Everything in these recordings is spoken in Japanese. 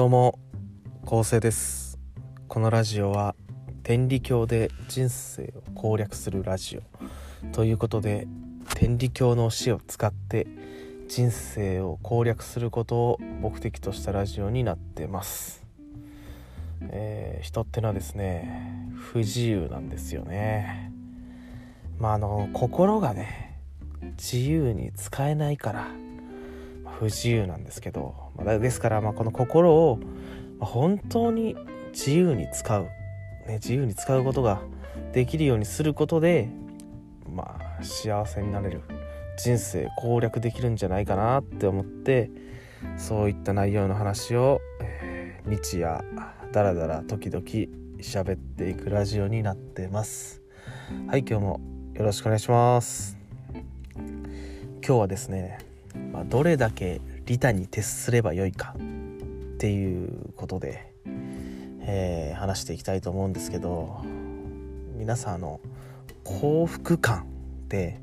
どうも構成です。このラジオは天理教で人生を攻略するラジオ。ということで天理教の教えを使って人生を攻略することを目的としたラジオになってます、えー人ってのはですね不自由なんですよね。まああの心がね自由に使えないから不自由なんですけどですからまあこの心を本当に自由に使う、ね、自由に使うことができるようにすることでまあ幸せになれる。人生攻略できるんじゃないかなって思ってそういった内容の話を、えー日夜だらだら時々喋っていくラジオになってます。はい今日もよろしくお願いします。今日はですね、まあ、どれだけ利他に徹すればよいかっていうことで、えー話していきたいと思うんですけど皆さんあの幸福感って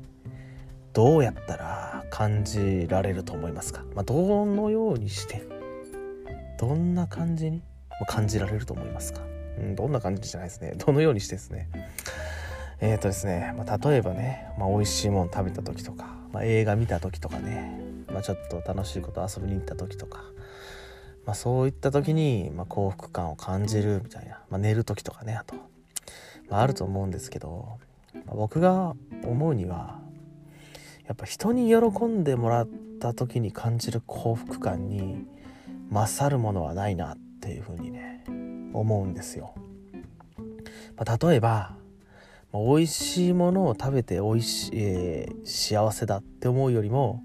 どうやったら感じられると思いますか、まあ、どのようにしてどんな感じに感じられると思いますか、うん、どんな感じじゃないですね。どのようにしてですね。えーとですね、まあ、例えばね、まあ、美味しいもの食べた時とか、まあ、映画見た時とかね、まあ、ちょっと楽しいこと遊びに行った時とか、まあ、そういった時に、ま、幸福感を感じるみたいな、ま、寝る時とかねあと、まあ、ると思うんですけど、ま、僕が思うにはやっぱ人に喜んでもらった時に感じる幸福感に勝るものはないなっていうふうにね思うんですよ。まあ、例えばま美味しいものを食べて美味しい、えー幸せだって思うよりも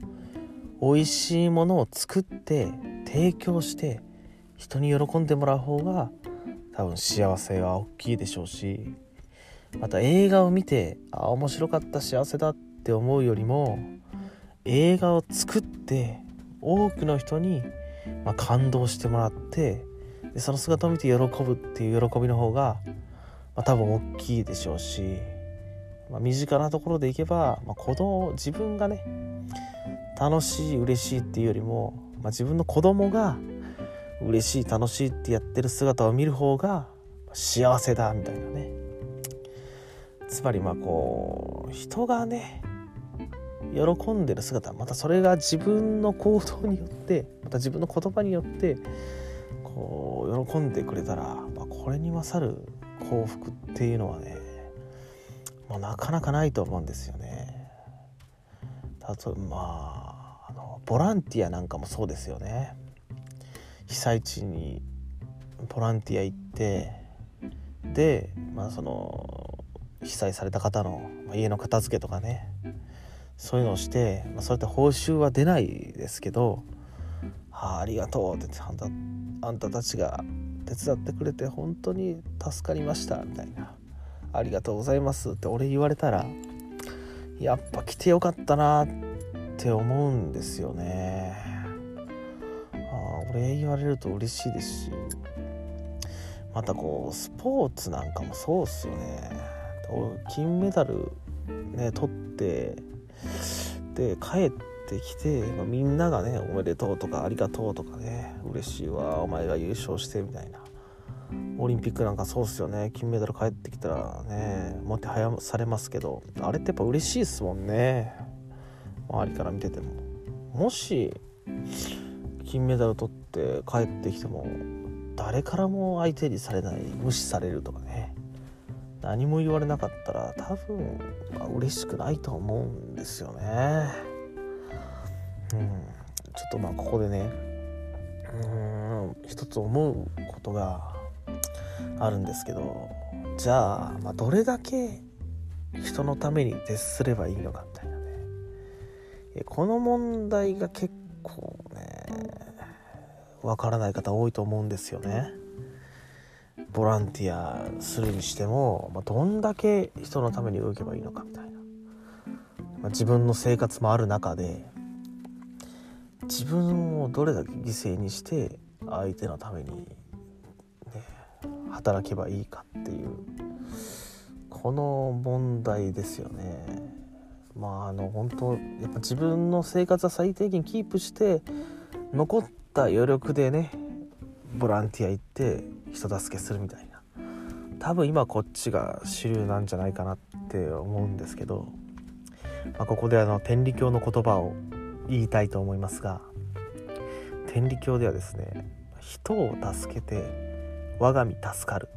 美味しいものを作って提供して人に喜んでもらう方が多分幸せは大きいでしょうしまた映画を見てあ面白かった幸せだって思うよりも映画を作って多くの人に、まあ、感動してもらってでその姿を見て喜ぶっていう喜びの方が、まあ、多分大きいでしょうし、まあ、身近なところでいけば、まあ、子供自分がね楽しい嬉しいっていうよりも、まあ、自分の子供が嬉しい楽しいってやってる姿を見る方が幸せだみたいなねつまりまあこう人がね喜んでる姿またそれが自分の行動によってまた自分の言葉によってこう喜んでくれたら、まあ、これに勝る幸福っていうのはねもうなかなかないと思うんですよね。例えばまあボランティアなんかもそうですよね。被災地にボランティア行ってで、まあ、その被災された方の家の片付けとかねそういうのをして、まあ、それって報酬は出ないですけど「ああありがとう」ってあんたあんたたちが手伝ってくれて本当に助かりましたみたいな「ありがとうございます」って俺言われたらやっぱ来てよかったなってって思うんですよね。ああ俺言われると嬉しいですしまたこうスポーツなんかもそうっすよね。金メダルね取ってで帰ってきて、まあみんながね「おめでとう」とか「ありがとう」とかね「嬉しいわお前が優勝して」みたいなオリンピックなんかそうっすよね金メダル帰ってきたらねもてはやされますけどあれってやっぱ嬉しいっすもんね周りから見てても。もし金メダル取って帰ってきても誰からも相手にされない無視されるとかね。何も言われなかったら多分、まあ、嬉しくないと思うんですよね。うん、ちょっとまあここでねうん一つ思うことがあるんですけどじゃあ、まあ、どれだけ人のために徹すればいいのかみたいな。この問題が結構ねわからない方多いと思うんですよね。ボランティアするにしても、まあ、どんだけ人のために動けばいいのかみたいな、まあ、自分の生活もある中で自分をどれだけ犠牲にして相手のために、ね、働けばいいかっていうこの問題ですよね。まああの本当やっぱ自分の生活は最低限キープして残った余力でねボランティア行って人助けするみたいな。多分今こっちが主流なんじゃないかなって思うんですけど、まあ、ここであの天理教の言葉を言いたいと思いますが天理教ではですね人を助けて我が身助かる、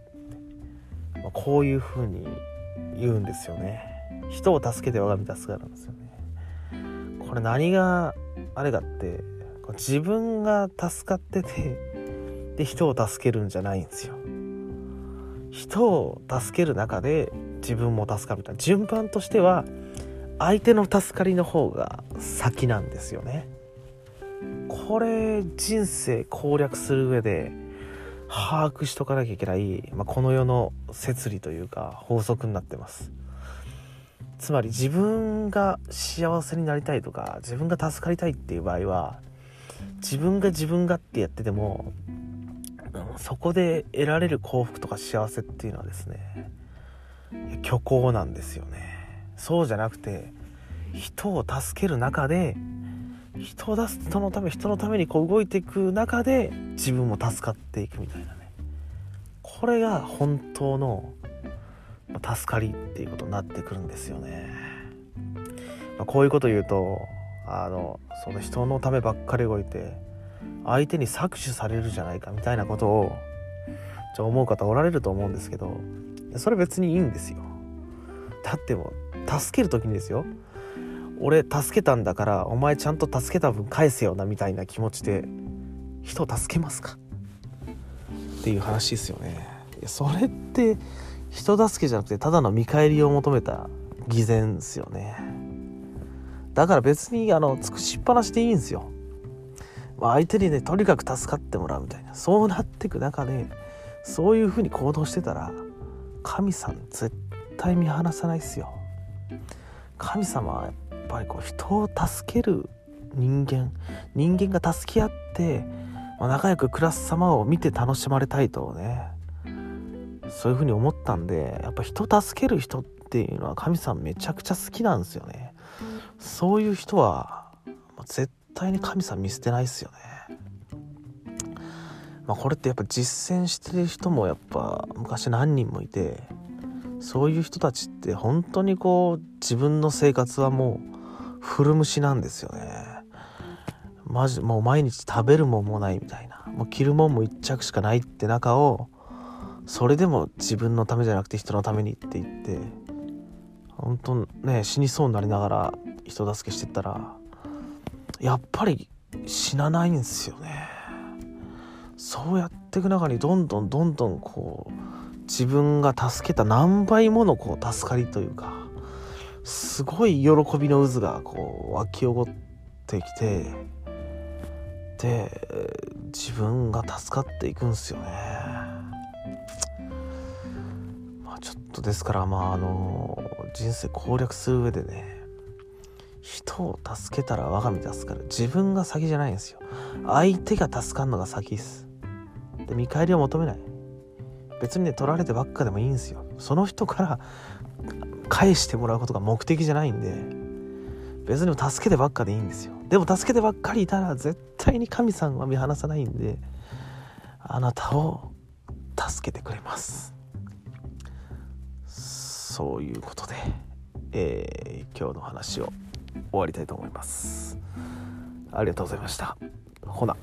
まあ、こういうふうに言うんですよね。人を助けて我が身助かるんですよね。これ何があれかって自分が助かっててで人を助けるんじゃないんですよ。人を助ける中で自分も助かるみたいな。順番としては相手の助かりの方が先なんですよね。これ人生攻略する上で把握しとかなきゃいけない、まあ、この世の摂理というか法則になってます。つまり自分が幸せになりたいとか自分が助かりたいっていう場合は自分が自分がってやっててもそこで得られる幸福とか幸せっていうのはですね虚構なんですよね。そうじゃなくて人を助ける中で人を出す人のため人のためにこう動いていく中で自分も助かっていくみたいなね。これが本当の助かりっていうことになってくるんですよね、まあ、こういうこと言うとあのその人のためばっかり動いて相手に搾取されるじゃないかみたいなことをじゃ思う方おられると思うんですけどそれ別にいいんですよ。だってもう助ける時にですよ。俺助けたんだからお前ちゃんと助けた分返せよなみたいな気持ちで人を助けますか？っていう話ですよね。それって人助けじゃなくてただの見返りを求めた偽善ですよね。だから別にあの尽くしっぱなしでいいんですよ。まあ、相手にねとにかく助かってもらうみたいな。そうなってく中でそういうふうに行動してたら神さん絶対見放さないっすよ。神様はやっぱりこう人を助ける人間人間が助け合って、まあ、仲良く暮らす様を見て楽しまれたいとね。そういうふうに思ったんでやっぱ人助ける人っていうのは神さんめちゃくちゃ好きなんですよねそういう人は絶対に神様見捨てないっすよね。まあ、これってやっぱ実践してる人もやっぱ昔何人もいてそういう人たちって本当にこう自分の生活はもう古虫なんですよね。マジもう毎日食べるもんもないみたいなもう着るもんも一着しかないって中をそれでも自分のためじゃなくて人のためにって言って本当ね死にそうになりながら人助けしてったらやっぱり死なないんですよねそうやっていく中にどんどんどんどんこう自分が助けた何倍ものこう助かりというかすごい喜びの渦がこう湧き起こってきてで自分が助かっていくんですよね。ちょっとですからまああの人生攻略する上でね人を助けたら我が身助かる。自分が先じゃないんですよ。相手が助かるのが先です。で見返りを求めない。別にね取られてばっかでもいいんですよ。その人から 返してもらうことが目的じゃないんで別に助けてばっかでいいんですよ。でも助けてばっかりいたら絶対に神さんは見放さないんであなたを助けてくれます。そういうことで、えー、今日の話を終わりたいと思います。ありがとうございました。ほな。